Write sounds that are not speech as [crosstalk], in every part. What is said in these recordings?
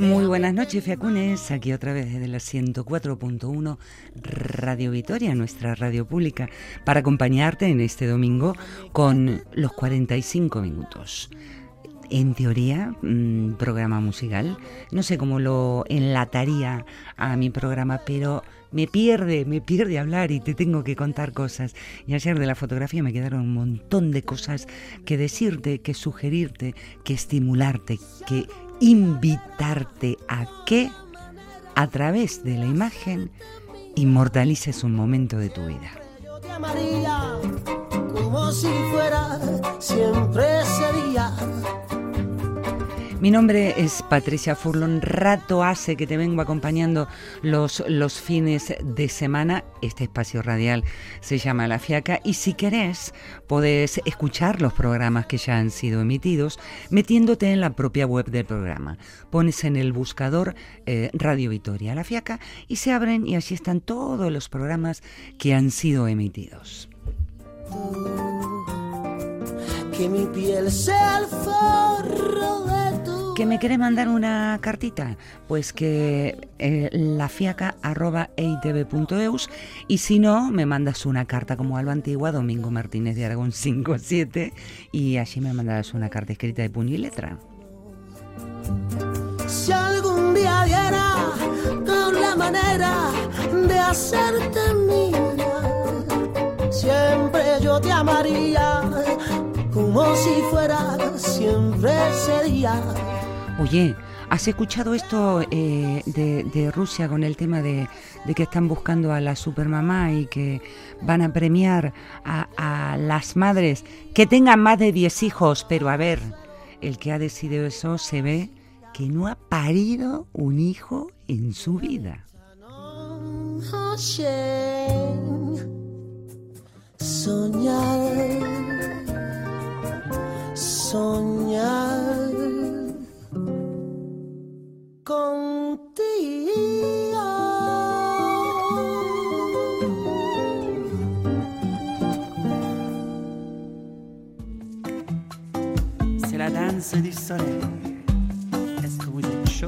Muy buenas noches, Fiacunes. Aquí otra vez desde la 104.1 Radio Vitoria, nuestra radio pública, para acompañarte en este domingo con los 45 minutos. En teoría, mm, programa musical. No sé cómo lo enlataría a mi programa, pero me pierde, me pierde hablar y te tengo que contar cosas. Y ayer de la fotografía me quedaron un montón de cosas que decirte, que sugerirte, que estimularte, que invitarte a que a través de la imagen inmortalices un momento de tu vida. Como si fuera siempre sería. Mi nombre es Patricia Furlon. Rato hace que te vengo acompañando los, los fines de semana. Este espacio radial se llama La Fiaca y si querés podés escuchar los programas que ya han sido emitidos metiéndote en la propia web del programa. Pones en el buscador eh, Radio Vitoria La Fiaca y se abren y allí están todos los programas que han sido emitidos. Que mi piel el forro de ¿Que me quiere mandar una cartita? Pues que eh, lafiaca.eitv.eus y si no, me mandas una carta como a lo antigua, Domingo Martínez de Aragón 57 y allí me mandarás una carta escrita de puño y letra. Si algún día diera con la manera de hacerte mía, siempre yo te amaría como si fuera siempre sería. Oye, ¿has escuchado esto eh, de, Rusia con el tema de, que están buscando a la supermamá y que van a premiar a, las madres que tengan más de 10 hijos? Pero a ver, el que ha decidido eso se ve que no ha parido un hijo en su vida. Soñar, soñar C'est la danse du soleil. Est-ce que vous êtes chaud?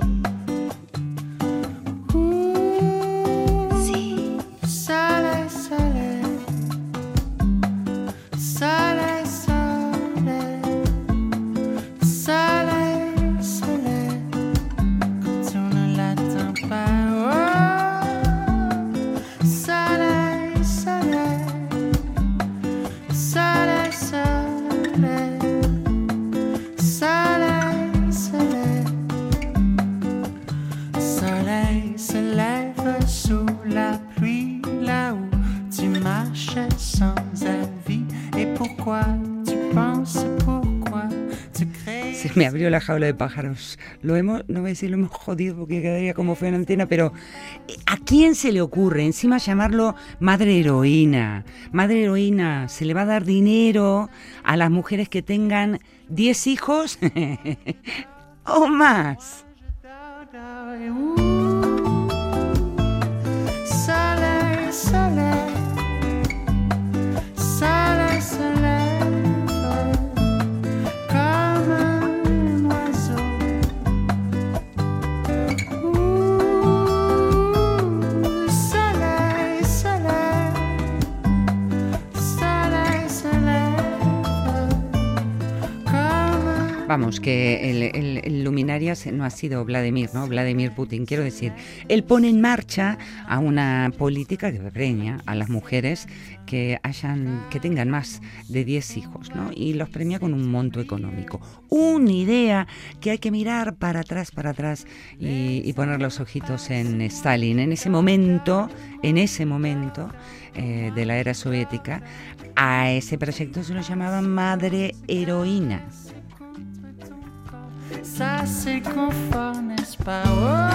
La jaula de pájaros. Lo hemos, no voy a decir lo hemos jodido porque quedaría como feo en antena, pero eh, ¿a quién se le ocurre encima llamarlo madre heroína? Madre heroína, ¿se le va a dar dinero a las mujeres que tengan 10 hijos [laughs] o más? Vamos, que el, el- el luminarias no ha sido Vladimir, ¿no? Vladimir Putin. Quiero decir, él pone en marcha a una política que premia a las mujeres que hayan, que tengan más de 10 hijos, ¿no? Y los premia con un monto económico. Una idea que hay que mirar para atrás, para atrás y, poner los ojitos en Stalin. En ese momento, en ese momento eh, de la era soviética, a ese proyecto se lo llamaban Madre Heroína. Ça c'est confort, n'est-ce pas? Oh,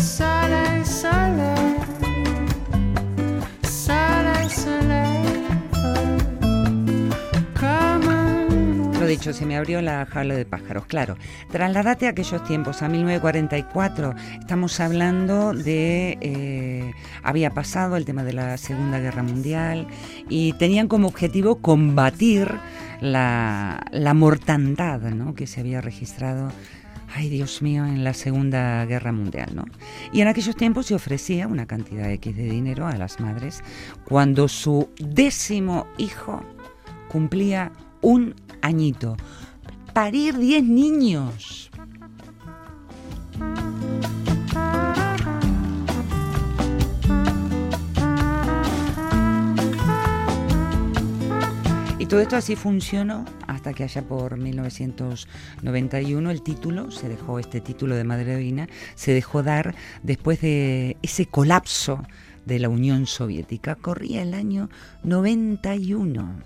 soleil, soleil, soleil, soleil, dicho, se me abrió la jaula de pájaros, claro. Trasladate a aquellos tiempos, a 1944. Estamos hablando de... eh, había pasado el tema de la Segunda Guerra Mundial y tenían como objetivo combatir la, la mortandad ¿no? que se había registrado Ay, Dios mío, en la Segunda Guerra Mundial, ¿no? Y en aquellos tiempos se ofrecía una cantidad X de dinero a las madres cuando su décimo hijo cumplía un añito. Parir 10 niños. Y todo esto así funcionó hasta que allá por 1991 el título, se dejó este título de Madre Heroína, se dejó dar después de ese colapso de la Unión Soviética. Corría el año 91.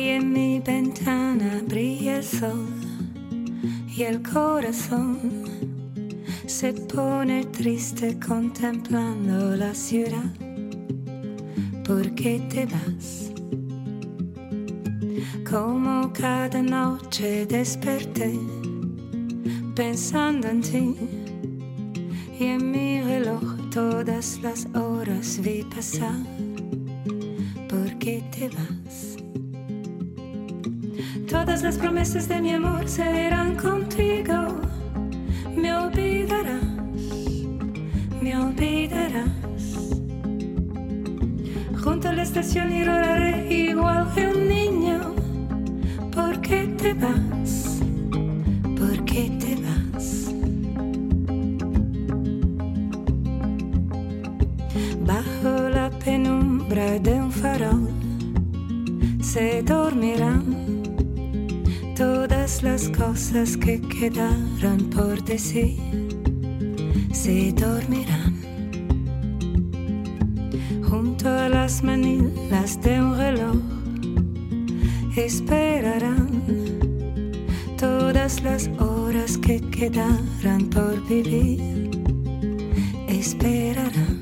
Hoy en mi ventana brilla el sol y el corazón se pone triste contemplando la ciudad. ¿Por qué te vas? Como cada noche desperté pensando en ti y en mi reloj todas las horas vi pasar. ¿Por qué te vas? Las promesas de mi amor serán contigo. Me olvidarás, me olvidarás. Junto a la estación y rodaré igual que un cosas que quedaron por decir se dormirán. Junto a las manillas de un reloj esperarán todas las horas que quedaran por vivir. Esperarán.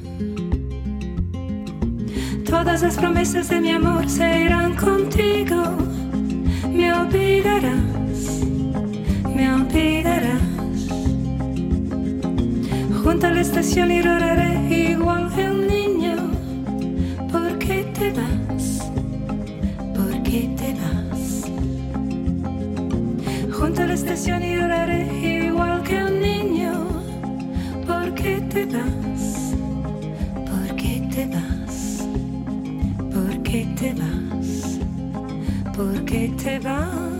Todas las promesas de mi amor se irán contigo me olvidarás, me olvidarás. Junto a la estación y rodaré igual que un niño. ¿Por qué te vas? ¿Por qué te vas? Junto a la estación y rodaré igual que un niño. ¿Por qué te vas? ¿Por qué te vas? ¿Por qué te vas? ¿Por qué te vas?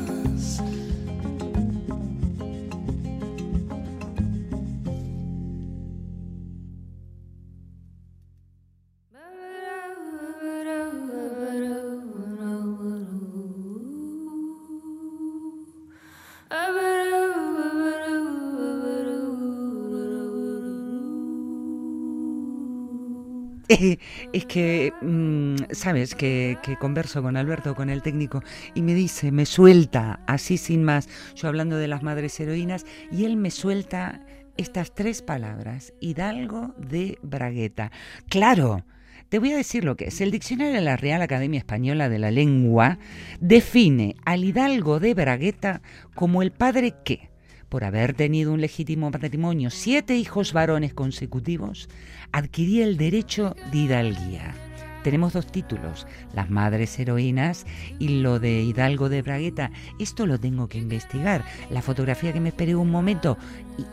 Eh, es que, mm, sabes, que, que converso con Alberto, con el técnico, y me dice, me suelta, así sin más, yo hablando de las madres heroínas, y él me suelta estas tres palabras, Hidalgo de Bragueta. Claro, te voy a decir lo que es. El diccionario de la Real Academia Española de la Lengua define al Hidalgo de Bragueta como el padre que, por haber tenido un legítimo matrimonio, siete hijos varones consecutivos, adquiría el derecho de hidalguía. Tenemos dos títulos, las madres heroínas y lo de Hidalgo de Bragueta. Esto lo tengo que investigar. La fotografía que me esperé un momento.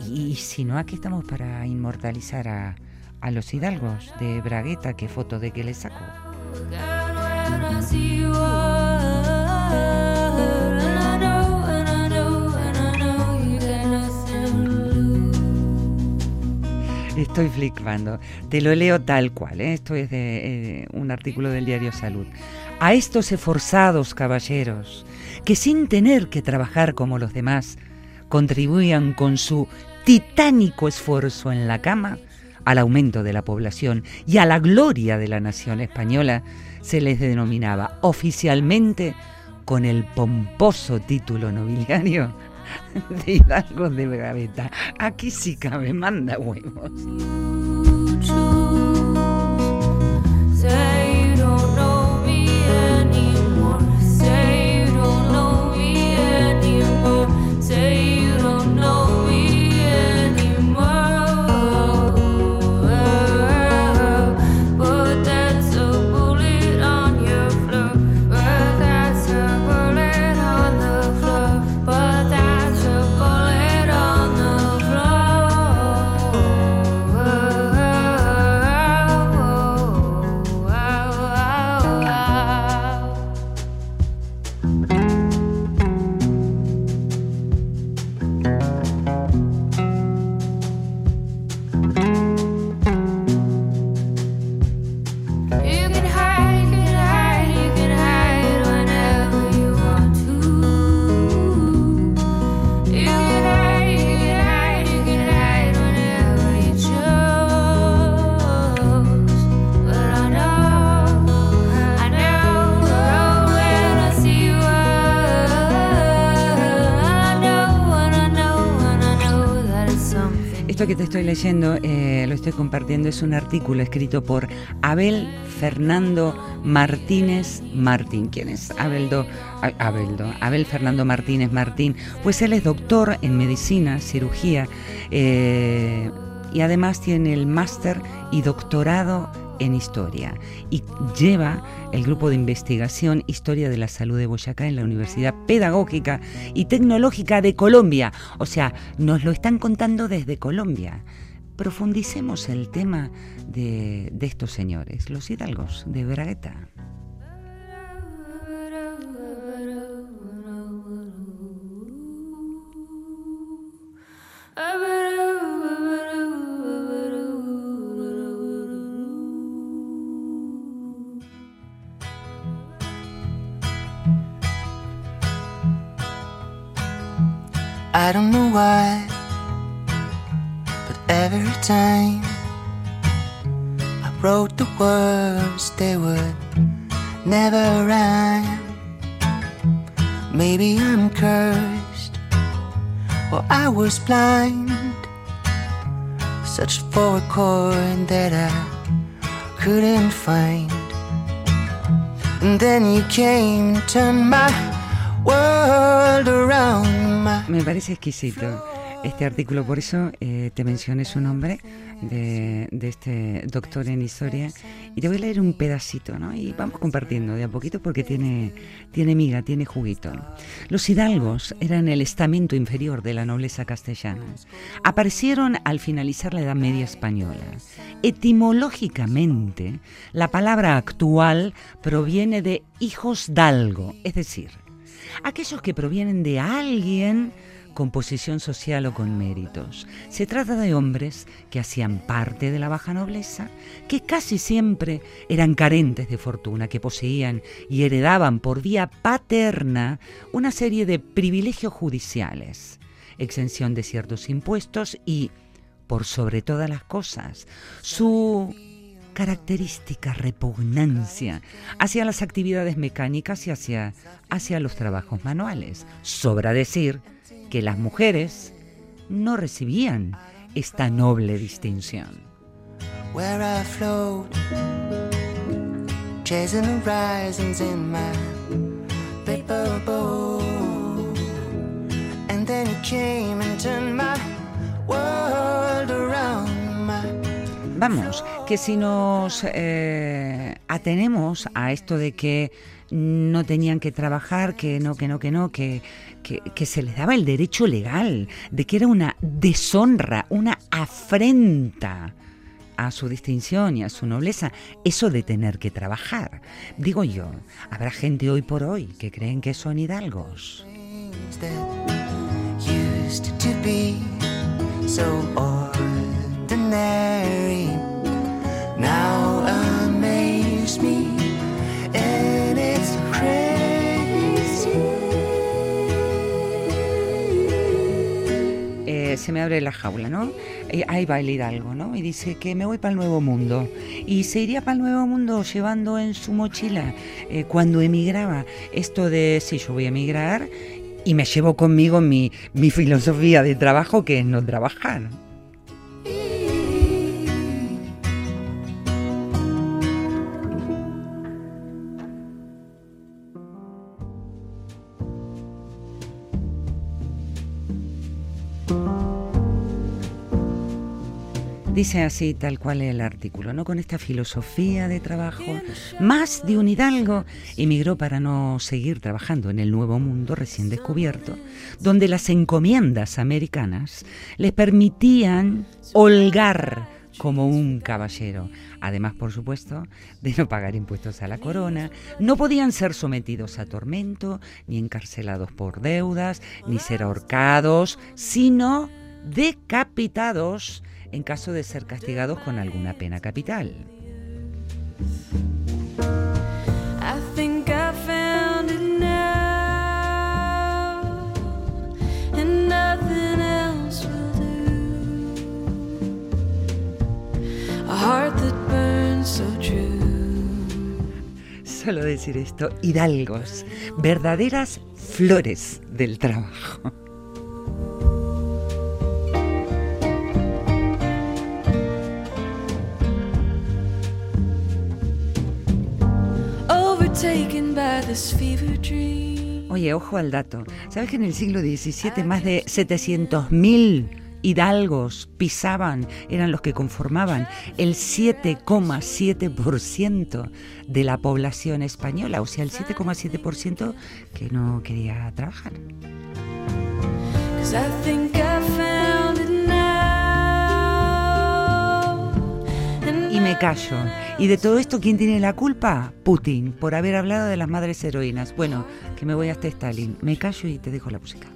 Y, si no, aquí estamos para inmortalizar a, a los hidalgos de Bragueta. ¿Qué foto de qué le saco? [laughs] estoy flipando. Te lo leo tal cual. ¿eh? Esto es de eh, un artículo del diario Salud. A estos esforzados caballeros, que sin tener que trabajar como los demás, contribuían con su titánico esfuerzo en la cama al aumento de la población y a la gloria de la nación española, se les denominaba oficialmente con el pomposo título nobiliario [laughs] de Hidalgo de Gaveta. Aquí sí cabe, manda huevos. Leyendo, eh, lo estoy compartiendo, es un artículo escrito por Abel Fernando Martínez Martín. ¿Quién es? Abeldo, Abeldo, Abel Fernando Martínez Martín. Pues él es doctor en medicina, cirugía, eh, y además tiene el máster y doctorado en historia y lleva el grupo de investigación Historia de la Salud de Boyacá en la Universidad Pedagógica y Tecnológica de Colombia. O sea, nos lo están contando desde Colombia. Profundicemos el tema de, de estos señores, los hidalgos de Bragueta. I don't know why, but every time I wrote the words, they would never rhyme. Maybe I'm cursed, or I was blind. Searched for a chord that I couldn't find. And then you came turned my world around. Me parece exquisito este artículo, por eso eh, te mencioné su nombre de, de este doctor en historia y te voy a leer un pedacito, ¿no? Y vamos compartiendo de a poquito porque tiene, tiene miga, tiene juguito. Los hidalgos eran el estamento inferior de la nobleza castellana. Aparecieron al finalizar la Edad Media española. Etimológicamente, la palabra actual proviene de hijos dalgo, es decir, aquellos que provienen de alguien con posición social o con méritos. Se trata de hombres que hacían parte de la baja nobleza, que casi siempre eran carentes de fortuna, que poseían y heredaban por vía paterna una serie de privilegios judiciales, exención de ciertos impuestos y, por sobre todas las cosas, su característica repugnancia hacia las actividades mecánicas y hacia, hacia los trabajos manuales. Sobra decir que las mujeres no recibían esta noble distinción. Vamos, que si nos eh, atenemos a esto de que no tenían que trabajar, que no, que no, que no, que, que, que se les daba el derecho legal, de que era una deshonra, una afrenta a su distinción y a su nobleza, eso de tener que trabajar. Digo yo, habrá gente hoy por hoy que creen que son hidalgos. Se me abre la jaula, ¿no? Eh, ahí va el Hidalgo, ¿no? Y dice que me voy para el Nuevo Mundo. Y se iría para el Nuevo Mundo llevando en su mochila, eh, cuando emigraba, esto de, sí, yo voy a emigrar y me llevo conmigo mi, mi filosofía de trabajo, que es no trabajar. Dice así tal cual el artículo, ¿no? Con esta filosofía de trabajo, más de un hidalgo emigró para no seguir trabajando en el nuevo mundo recién descubierto, donde las encomiendas americanas les permitían holgar como un caballero. Además, por supuesto, de no pagar impuestos a la corona, no podían ser sometidos a tormento, ni encarcelados por deudas, ni ser ahorcados, sino decapitados en caso de ser castigados con alguna pena capital. Solo decir esto, hidalgos, verdaderas flores del trabajo. Oye, ojo al dato. ¿Sabes que en el siglo XVII más de 700.000 hidalgos pisaban, eran los que conformaban el 7,7% de la población española? O sea, el 7,7% que no quería trabajar. Y me callo. ¿Y de todo esto quién tiene la culpa? Putin, por haber hablado de las madres heroínas. Bueno, que me voy hasta Stalin. Me callo y te dejo la música.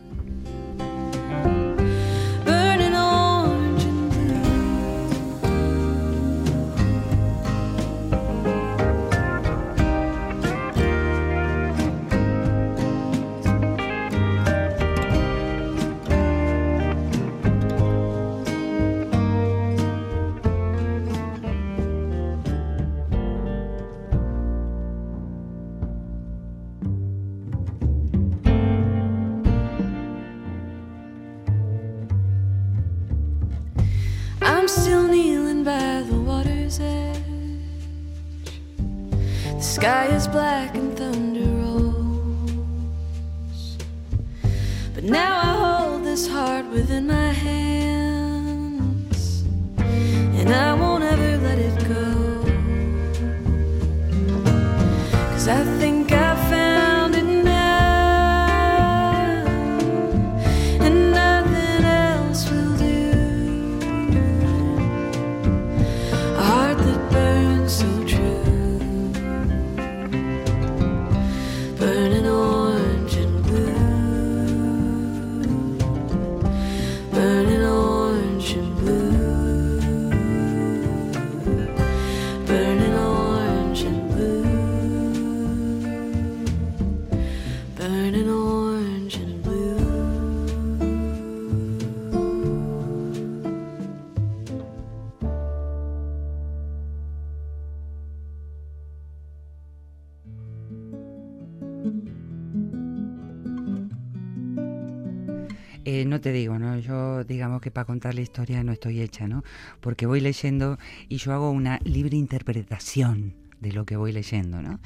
Eh, no te digo, ¿no? Yo digamos que para contar la historia no estoy hecha, ¿no? Porque voy leyendo y yo hago una libre interpretación de lo que voy leyendo, ¿no?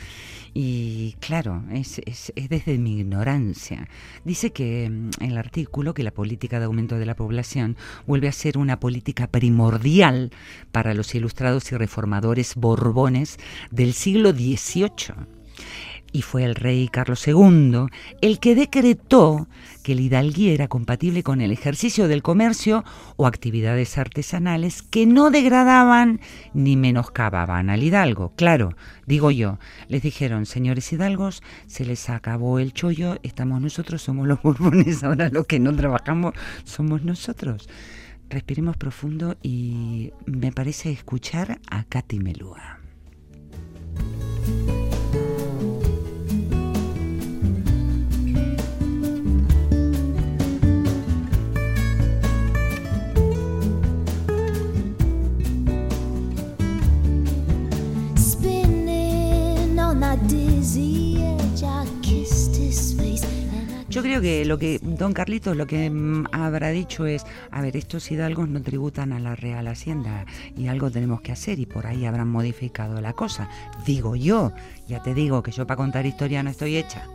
Y claro, es, es- es desde mi ignorancia. Dice que mm, el artículo que la política de aumento de la población vuelve a ser una política primordial para los ilustrados y reformadores borbones del siglo XVIII y fue el rey Carlos II el que decretó que el hidalguía era compatible con el ejercicio del comercio o actividades artesanales que no degradaban ni menoscababan al hidalgo. Claro, digo yo, les dijeron, señores hidalgos, se les acabó el chollo, estamos nosotros, somos los borbones, ahora los que no trabajamos somos nosotros. respiremos profundo y me parece escuchar a Katy Melúa. Yo creo que lo que don Carlitos lo que mm, habrá dicho es, a ver, estos hidalgos no tributan a la Real Hacienda y algo tenemos que hacer y por ahí habrán modificado la cosa. Digo yo, ya te digo que yo para contar historia no estoy hecha.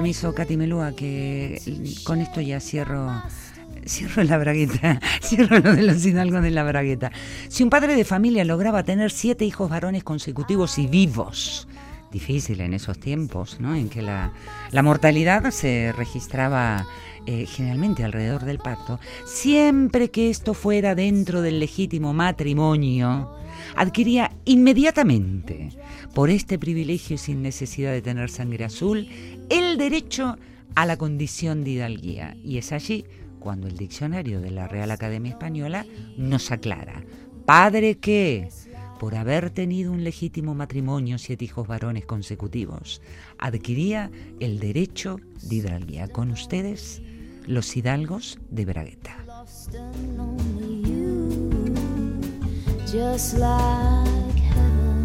Permiso, Katy Melúa, que con esto ya cierro cierro la bragueta, [laughs] cierro lo de los hidalgos de la bragueta. Si un padre de familia lograba tener siete hijos varones consecutivos y vivos, difícil en esos tiempos, ¿no? En que la, mortalidad se registraba eh, generalmente alrededor del parto, siempre que esto fuera dentro del legítimo matrimonio, adquiría inmediatamente, por este privilegio sin necesidad de tener sangre azul, el derecho a la condición de hidalguía. Y es allí cuando el diccionario de la Real Academia Española nos aclara, padre que, por haber tenido un legítimo matrimonio, siete hijos varones consecutivos, adquiría el derecho de hidalguía. Con ustedes, los hidalgos de Bragueta. Just like heaven.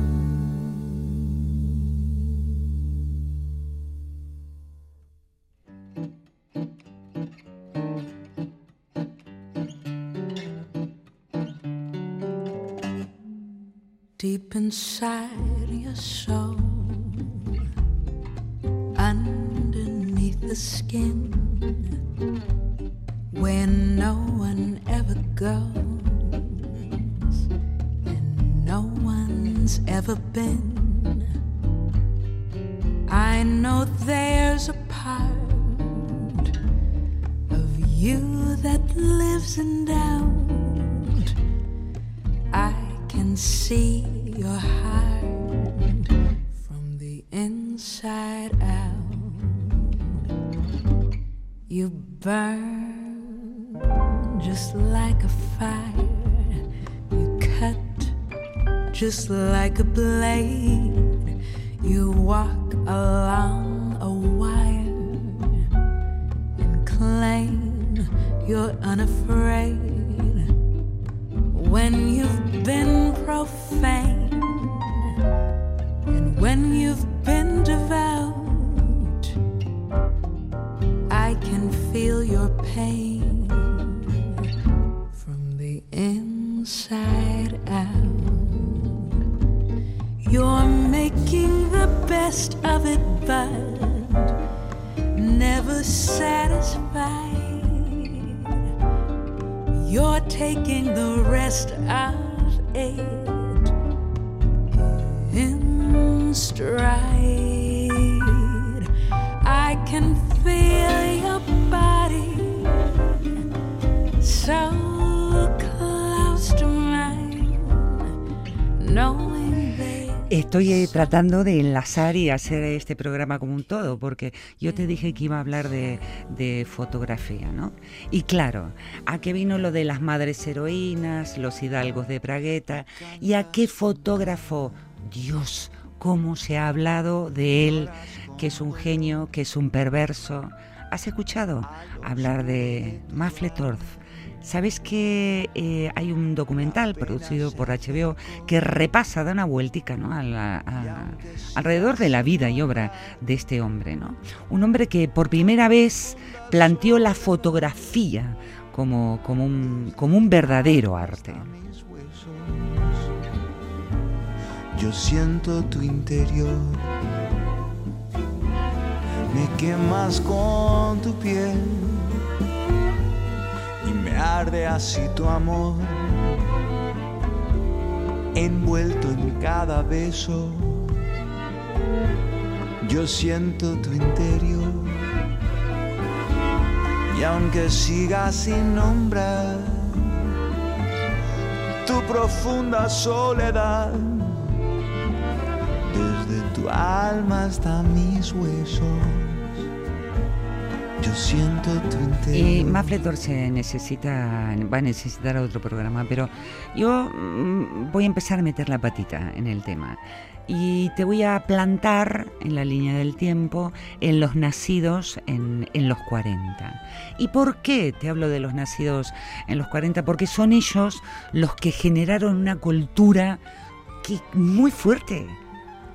Deep inside your soul, underneath the skin, where no one ever goes ever been. I know there's a part of you that lives in doubt. I can see just like a blade. You walk along a wire and claim you're unafraid. When you've been profane and when you've been devout, I can feel your pain best of it, but never satisfied. You're taking the rest of it in stride. I can feel your body so Estoy eh, tratando de enlazar y hacer este programa como un todo, porque yo te dije que iba a hablar de, fotografía, ¿no? Y claro, ¿a qué vino lo de las madres heroínas, los hidalgos de Pragueta? ¿Y a qué fotógrafo? Dios, cómo se ha hablado de él, que es un genio, que es un perverso. ¿Has escuchado hablar de Mafletorf? Sabes que eh, hay un documental producido por HBO que repasa, da una vueltica ¿no? alrededor de la vida y obra de este hombre. ¿no? Un hombre que por primera vez planteó la fotografía como, como, un, como un verdadero arte. Yo siento tu interior. Me quemas con tu piel arde así tu amor. Envuelto en cada beso. Yo siento tu interior. Y aunque sigas sin nombrar tu profunda soledad, desde tu alma hasta mis huesos, siento tu interior. Y Mafletor se necesita, va a necesitar otro programa, pero yo mm, voy a empezar a meter la patita en el tema. Y te voy a plantar en la línea del tiempo en los nacidos en, en los 40. ¿Y por qué te hablo de los nacidos en los 40? Porque son ellos los que generaron una cultura que, muy fuerte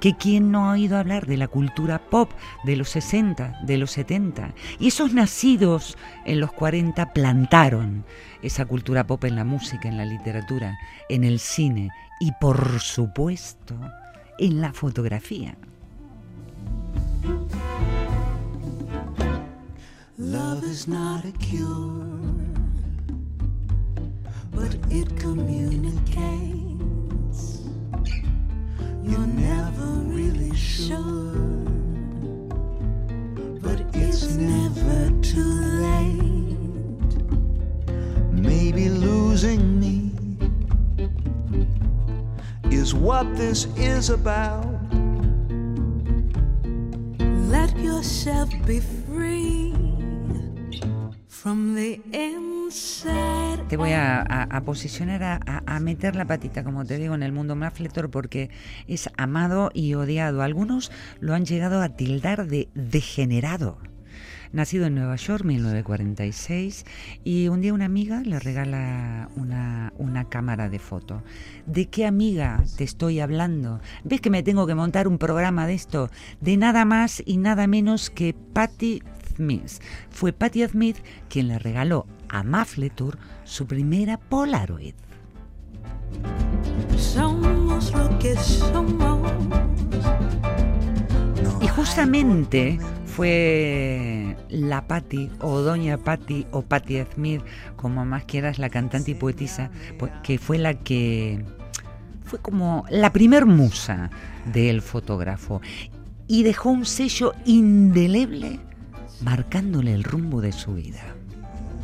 que quién no ha oído hablar de la cultura pop de los 60, de los 70. Y esos nacidos en los 40 plantaron esa cultura pop en la música, en la literatura, en el cine y por supuesto en la fotografía. Cure. You're never really but it's never too late. Maybe losing me is what this is about. Let yourself be free from the inside. Te voy a, a- a posicionar, a, meter la patita, como te digo, en el mundo Mafletor porque es amado y odiado. Algunos lo han llegado a tildar de degenerado. Nacido en Nueva York, 1946, y un día una amiga le regala una, una cámara de foto. ¿De qué amiga te estoy hablando? ¿Ves que me tengo que montar un programa de esto? De nada más y nada menos que Patti Smith. Fue Patti Smith quien le regaló a Mafletur su primera Polaroid. Somos lo que somos. Y justamente fue la Patti o Doña Patti o Patti Smith, como más quieras, la cantante y poetisa, pues, que fue la que fue como la primer musa del fotógrafo y dejó un sello indeleble marcándole el rumbo de su vida.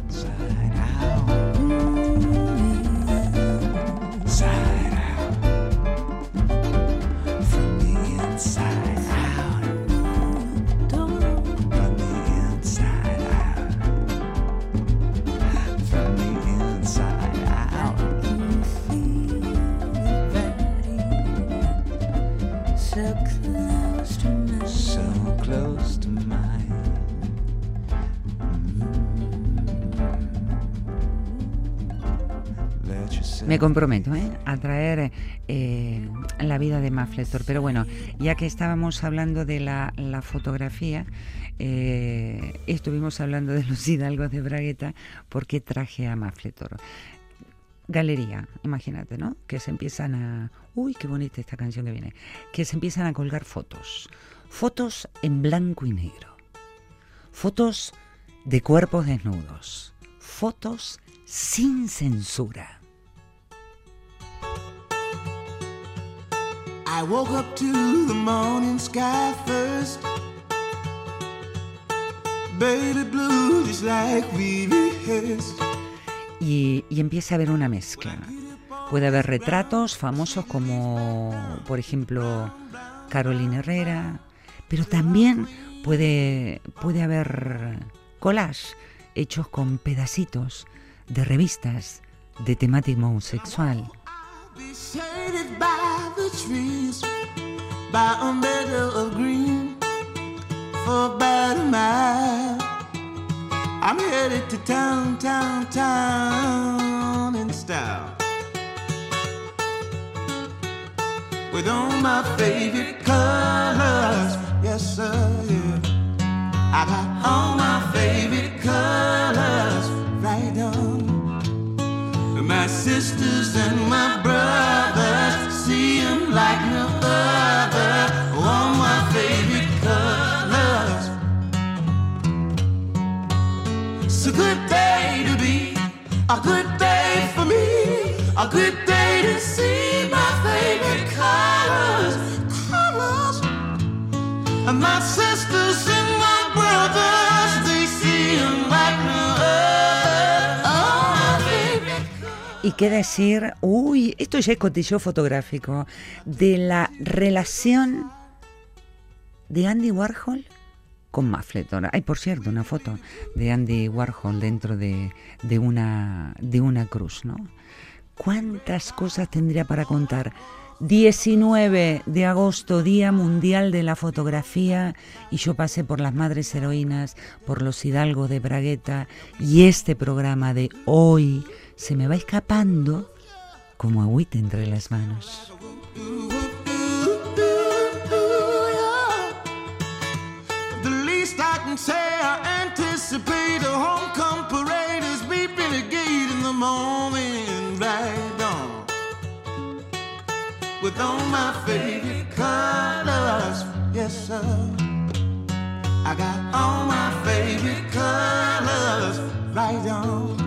inside out. Me comprometo ¿eh? a traer eh, la vida de Mafletor. Pero bueno, ya que estábamos hablando de la, fotografía, eh, estuvimos hablando de los hidalgos de Bragueta, porque traje a Mafletor. Galería, imagínate, ¿no? Que se empiezan a... Uy, qué bonita esta canción que viene. Que se empiezan a colgar fotos. Fotos en blanco y negro. Fotos de cuerpos desnudos. Fotos sin censura. I woke up to the morning sky first. Baby blue, just like we rehearsed. y, y empieza a haber una mezcla. Puede haber retratos famosos como, por ejemplo, Carolina Herrera, pero también puede, puede haber collage hechos con pedacitos de revistas de temática homosexual. Be shaded by the trees, by a meadow of green, for about a mile. I'm headed to town, town, town in style. With all my favorite colors, yes sir, yeah. I got all my favorite colors. My sisters and my brothers qué decir, uy, esto ya es cotilleo fotográfico, de la relación de Andy Warhol con Mafletor. Hay, por cierto, una foto de Andy Warhol dentro de, de una, de una cruz, ¿no? ¿Cuántas cosas tendría para contar? 19 de agosto, Día Mundial de la Fotografía, y yo pasé por las Madres Heroínas, por los Hidalgos de Bragueta, y este programa de hoy se me va escapando como agüita entre las manos. With all my favorite colors, yes sir. I got all my favorite colors, right on.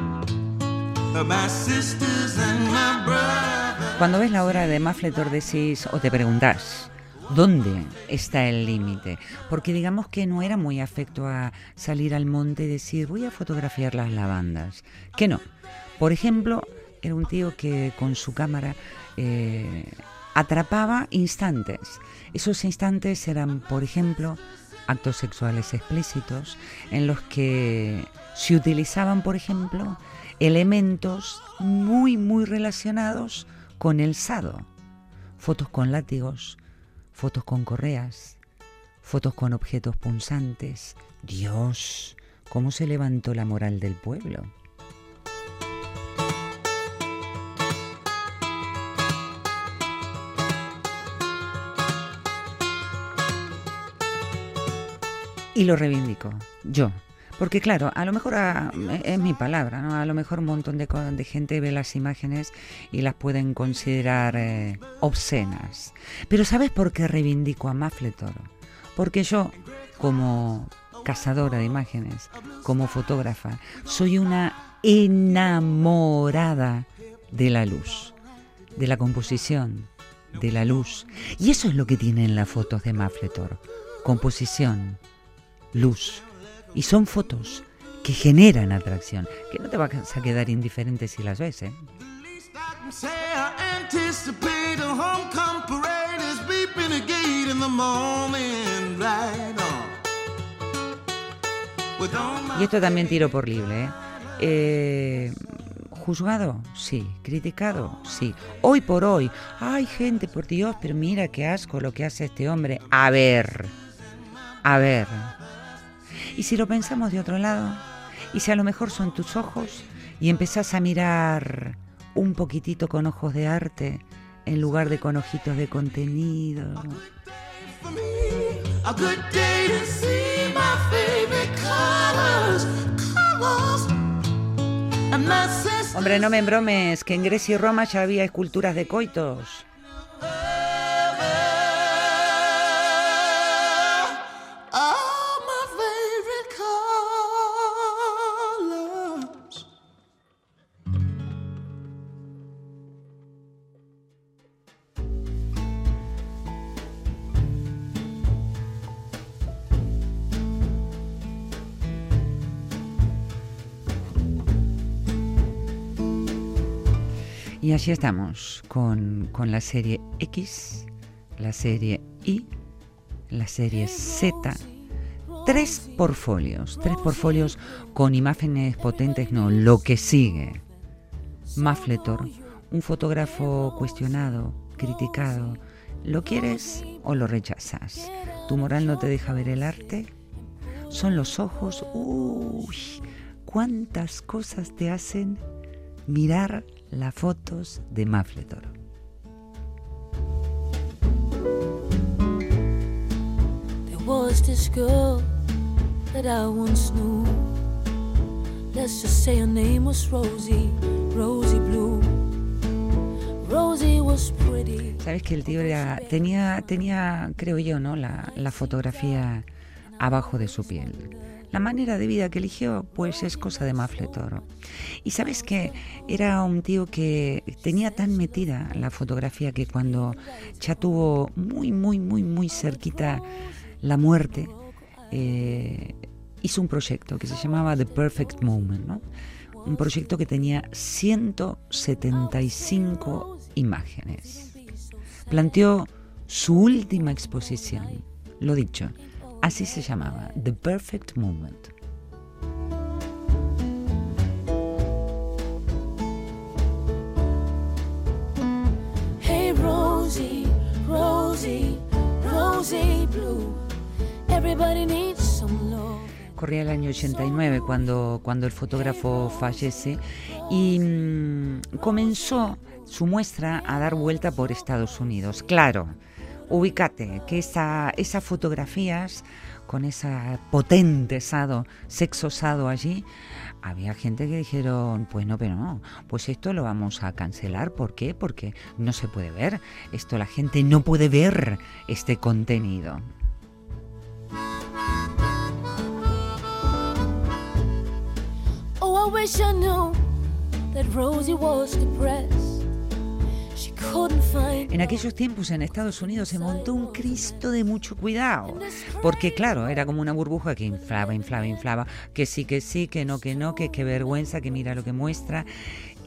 Cuando ves la obra de Mafletor decís o te preguntás, ¿dónde está el límite? Porque digamos que no era muy afecto a salir al monte y decir, voy a fotografiar las lavandas. Que no. Por ejemplo, era un tío que con su cámara eh, atrapaba instantes. Esos instantes eran, por ejemplo, actos sexuales explícitos en los que se utilizaban, por ejemplo, elementos muy, muy relacionados con el sado. Fotos con látigos, fotos con correas, fotos con objetos punzantes. Dios, ¿cómo se levantó la moral del pueblo? Y lo reivindico, yo. Porque claro, a lo mejor a- es mi palabra, ¿no? A lo mejor un montón de, de gente ve las imágenes y las pueden considerar eh, obscenas. Pero ¿sabes por qué reivindico a Mafletor? Porque yo, como cazadora de imágenes, como fotógrafa, soy una enamorada de la luz, de la composición, de la luz. Y eso es lo que tienen las fotos de Mafletor. Composición, luz. Y son fotos que generan atracción, que no te vas a quedar indiferente si las ves, ¿eh? Y esto también tiro por libre, ¿eh? Eh, ¿Juzgado? Sí. ¿Criticado? Sí. Hoy por hoy. Ay, gente, por Dios, pero mira qué asco lo que hace este hombre. A ver. A ver. Y si lo pensamos de otro lado, y si a lo mejor son tus ojos y empezás a mirar un poquitito con ojos de arte en lugar de con ojitos de contenido. Hombre, no me embromes, que en Grecia y Roma ya había esculturas de coitos. Y así estamos con, con la serie X, la serie Y, la serie Z. Tres portfolios, tres portfolios con imágenes potentes, no, lo que sigue. Mafletor, un fotógrafo cuestionado, criticado. ¿Lo quieres o lo rechazas? ¿Tu moral no te deja ver el arte? Son los ojos, uy, cuántas cosas te hacen mirar las fotos de Mafletor. There was this girl that I once knew. Let's just say her name was Rosie, Rosie Blue. Rosie was pretty. Sabes que el tío era- tenía, tenía, creo yo, ¿no? La, la fotografía abajo de su piel. La manera de vida que eligió, pues es cosa de Mafletoro. Y sabes que era un tío que tenía tan metida la fotografía que cuando ya tuvo muy, muy, muy, muy cerquita la muerte, eh, hizo un proyecto que se llamaba The Perfect Moment, ¿no? Un proyecto que tenía 175 imágenes. Planteó su última exposición, lo dicho, así se llamaba, The Perfect Moment. Hey Rosie, Rosie, Rosie Blue. Everybody needs some love. Corría el año 89 cuando, cuando el fotógrafo fallece y mm, comenzó su muestra a dar vuelta por Estados Unidos. Claro, ubícate que esa, esas fotografías con ese potente asado, sexo osado allí, había gente que dijeron, pues no, pero no, pues esto lo vamos a cancelar. ¿Por qué? Porque no se puede ver. Esto la gente no puede ver este contenido. Oh, I wish I knew that Rosie was depressed. En aquellos tiempos en Estados Unidos se montó un Cristo de mucho cuidado, porque claro, era como una burbuja que inflaba, inflaba, inflaba, que sí, que sí, que no, que no, que qué vergüenza, que mira lo que muestra.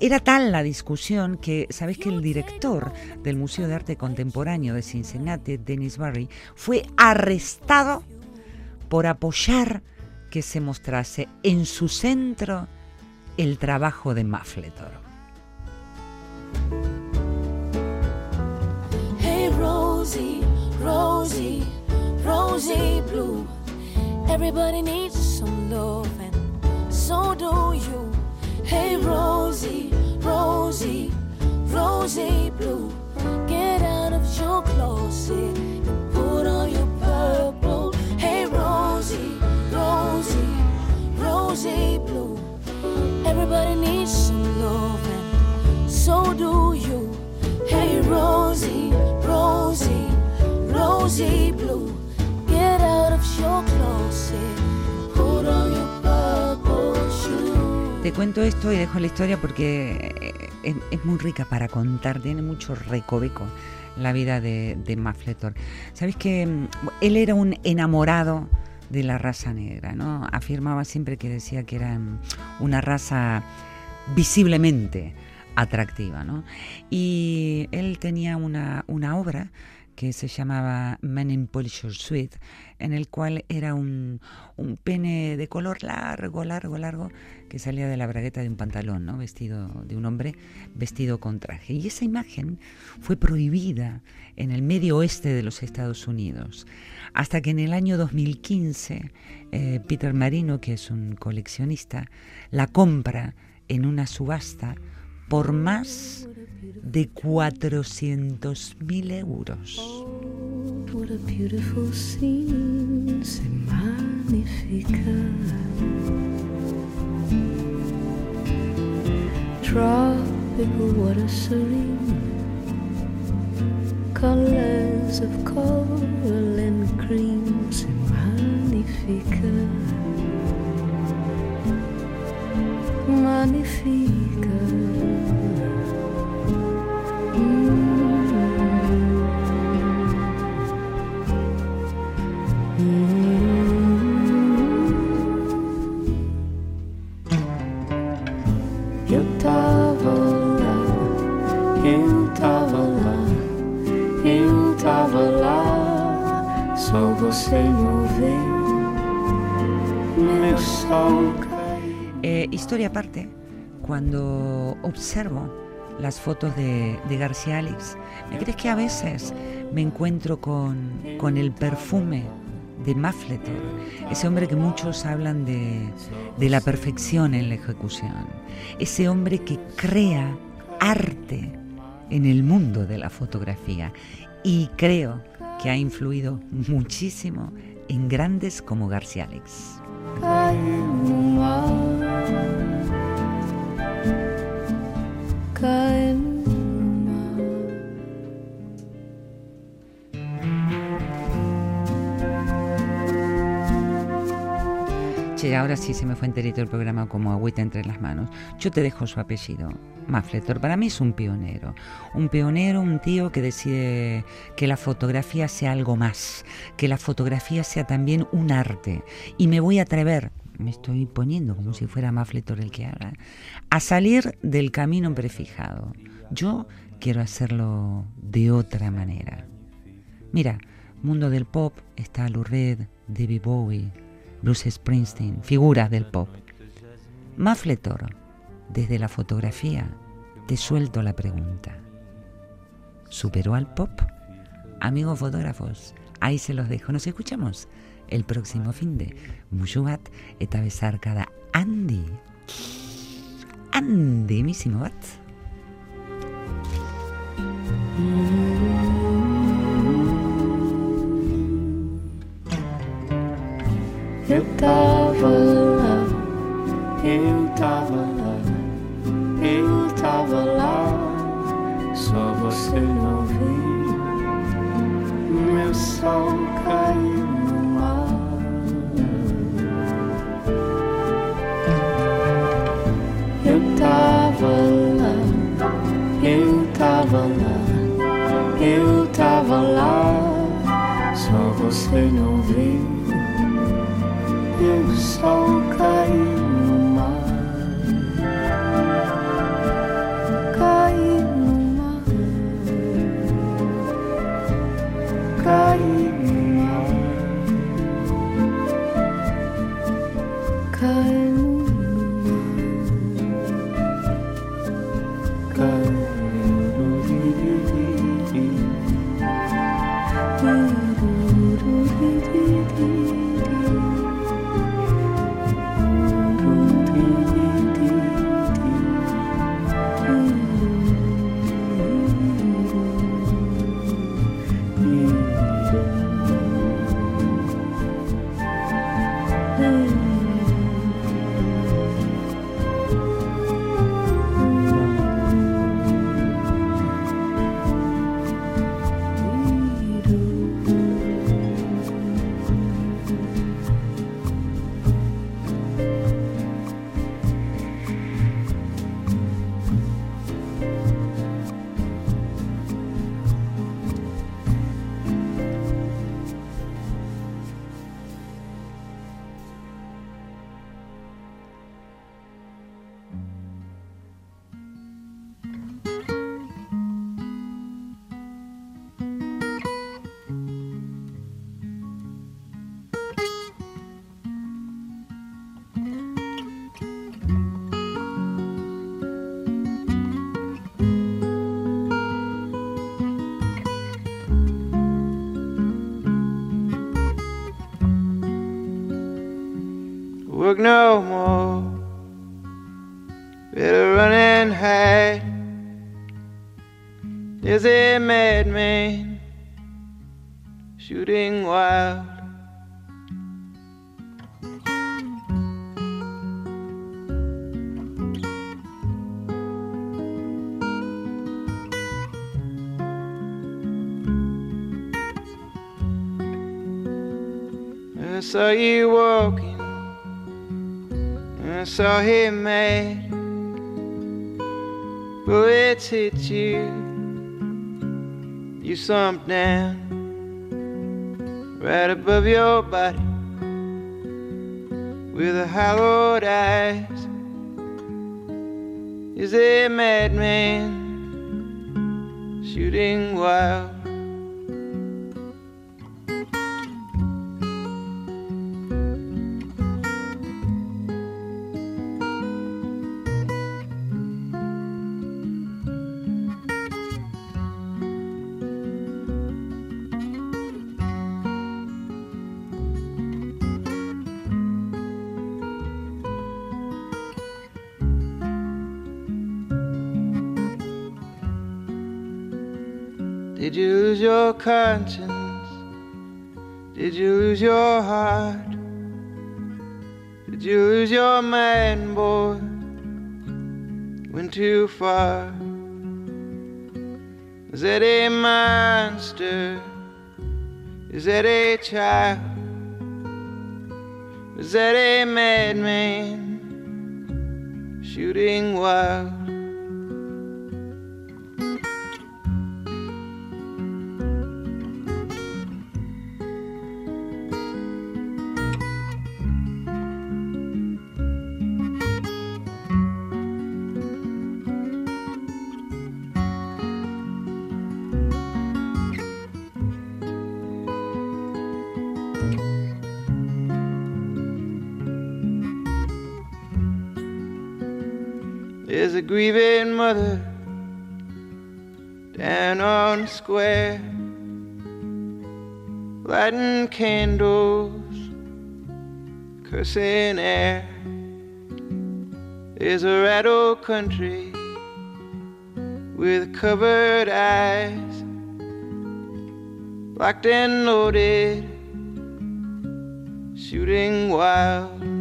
Era tal la discusión que, ¿sabes que el director del Museo de Arte Contemporáneo de Cincinnati, Dennis Barry, fue arrestado por apoyar que se mostrase en su centro el trabajo de Mafletor? Rosie, Rosie, Rosie Blue. Everybody needs some love, and so do you. Hey Rosie, Rosie, Rosie Blue. Get out of your closet and put on your purple. Hey Rosie, Rosie, Rosie Blue. Everybody needs some love, and so do you. Hey Rosie, Rosie, Rosie Blue. Get out of your closet, put on your purple shoes. Te cuento esto y dejo la historia porque eh, es, muy rica para contar, tiene mucho recoveco la vida de, de Mafletor. Sabes que él era un enamorado de la raza negra, ¿no? Afirmaba siempre que decía que era mm, una raza visiblemente atractiva, ¿no? Y él tenía una, una obra que se llamaba Men in Polisher Suite, en el cual era un, un pene de color largo, largo, largo, que salía de la bragueta de un pantalón, ¿no? Vestido de un hombre vestido con traje. Y esa imagen fue prohibida en el medio oeste de los Estados Unidos, hasta que en el año 2015 eh, Peter Marino, que es un coleccionista, la compra en una subasta por más de 400 mil euros. What a beautiful scene, c'est magnifique. Tropical water colors of coral and cream, Magnifique. Eu tava lá, eu tava lá, eu tava lá, só você não vê meu sol. Eh, historia aparte, cuando observo las fotos de, García Alex, ¿me crees que a veces me encuentro con, con el perfume de Mafletor, ese hombre que muchos hablan de, de la perfección en la ejecución, ese hombre que crea arte en el mundo de la fotografía. Y creo que ha influido muchísimo en grandes como García Alex. Ahora sí se me fue enterito el programa como agüita entre las manos. Yo te dejo su apellido. Mafletor, para mí es un pionero. Un pionero, un tío que decide que la fotografía sea algo más, que la fotografía sea también un arte. Y me voy a atrever, me estoy poniendo como si fuera Mafletor el que habla, a salir del camino prefijado. Yo quiero hacerlo de otra manera. Mira, mundo del pop está Lou Reed, David Bowie, Bruce Springsteen, figuras del pop. Mafletor, desde la fotografía, te suelto la pregunta. ¿Superó al pop? Amigos fotógrafos, ahí se los dejo. Nos escuchamos el próximo fin de Mushubat eta cada Andy. Andy, misimo bat. Eu tava lá, eu tava lá, eu tava lá, só você não viu. Meu sol caiu no mar. Eu tava lá, eu tava lá, eu tava lá, só você não viu saw you walking. and I saw him mad. Bullets hit you. You slumped down right above your body with a hollowed eyes. Is a madman shooting wild? Did you lose your conscience? Did you lose your heart? Did you lose your man, boy? Went too far. Is that a monster? Is that a child? Is that a madman shooting wild? Cursing air. is a rattle country with covered eyes, locked and loaded, shooting wild.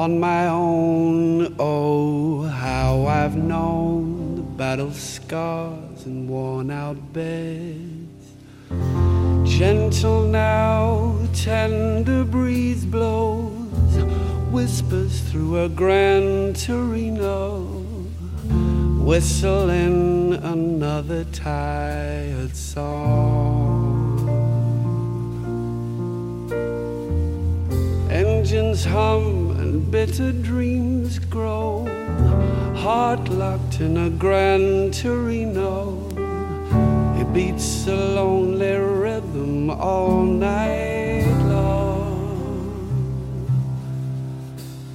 On my own. Oh, how I've known the battle scars and worn out beds. Gentle now, tender breeze blows, whispers through a grand Torino, whistling another tired song. Engines hum bitter dreams grow, heart locked in a grand Torino. It beats a lonely rhythm all night long.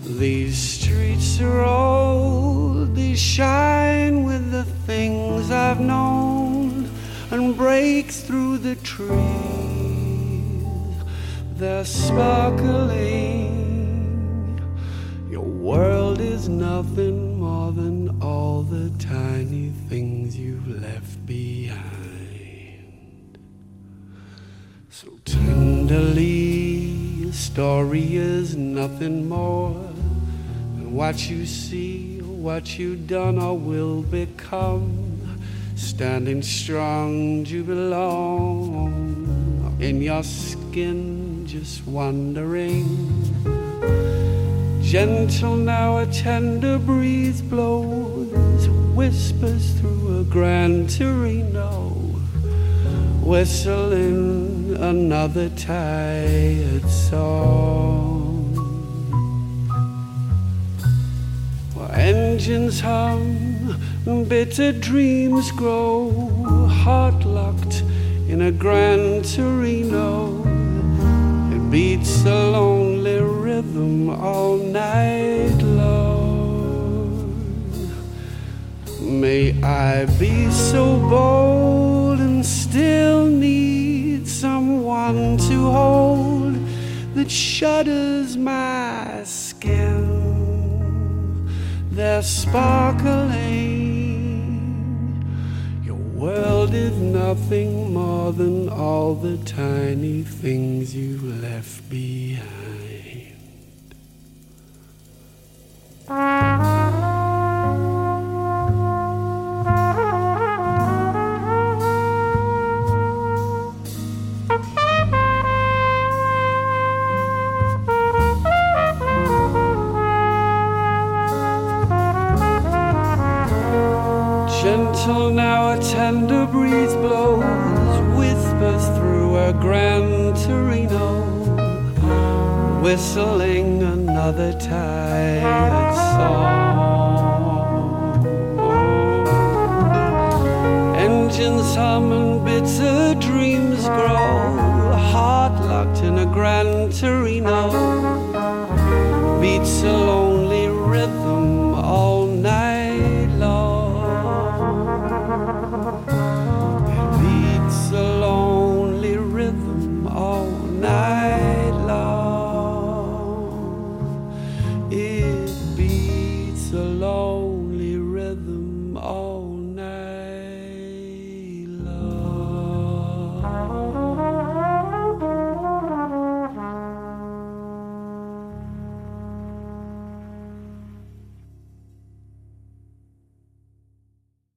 These streets are old, they shine with the things I've known and break through the trees. They're sparkling. World is nothing more than all the tiny things you've left behind. So tenderly, a story is nothing more than what you see, what you've done or will become. Standing strong, you belong in your skin, just wondering. Gentle now, a tender breeze blows, whispers through a grand Torino, whistling another tired song. While engines hum, and bitter dreams grow, heart locked in a grand Torino. Beats a lonely rhythm all night long. May I be so bold and still need someone to hold that shudders my skin. They're sparkling. Is nothing more than all the tiny things you left behind.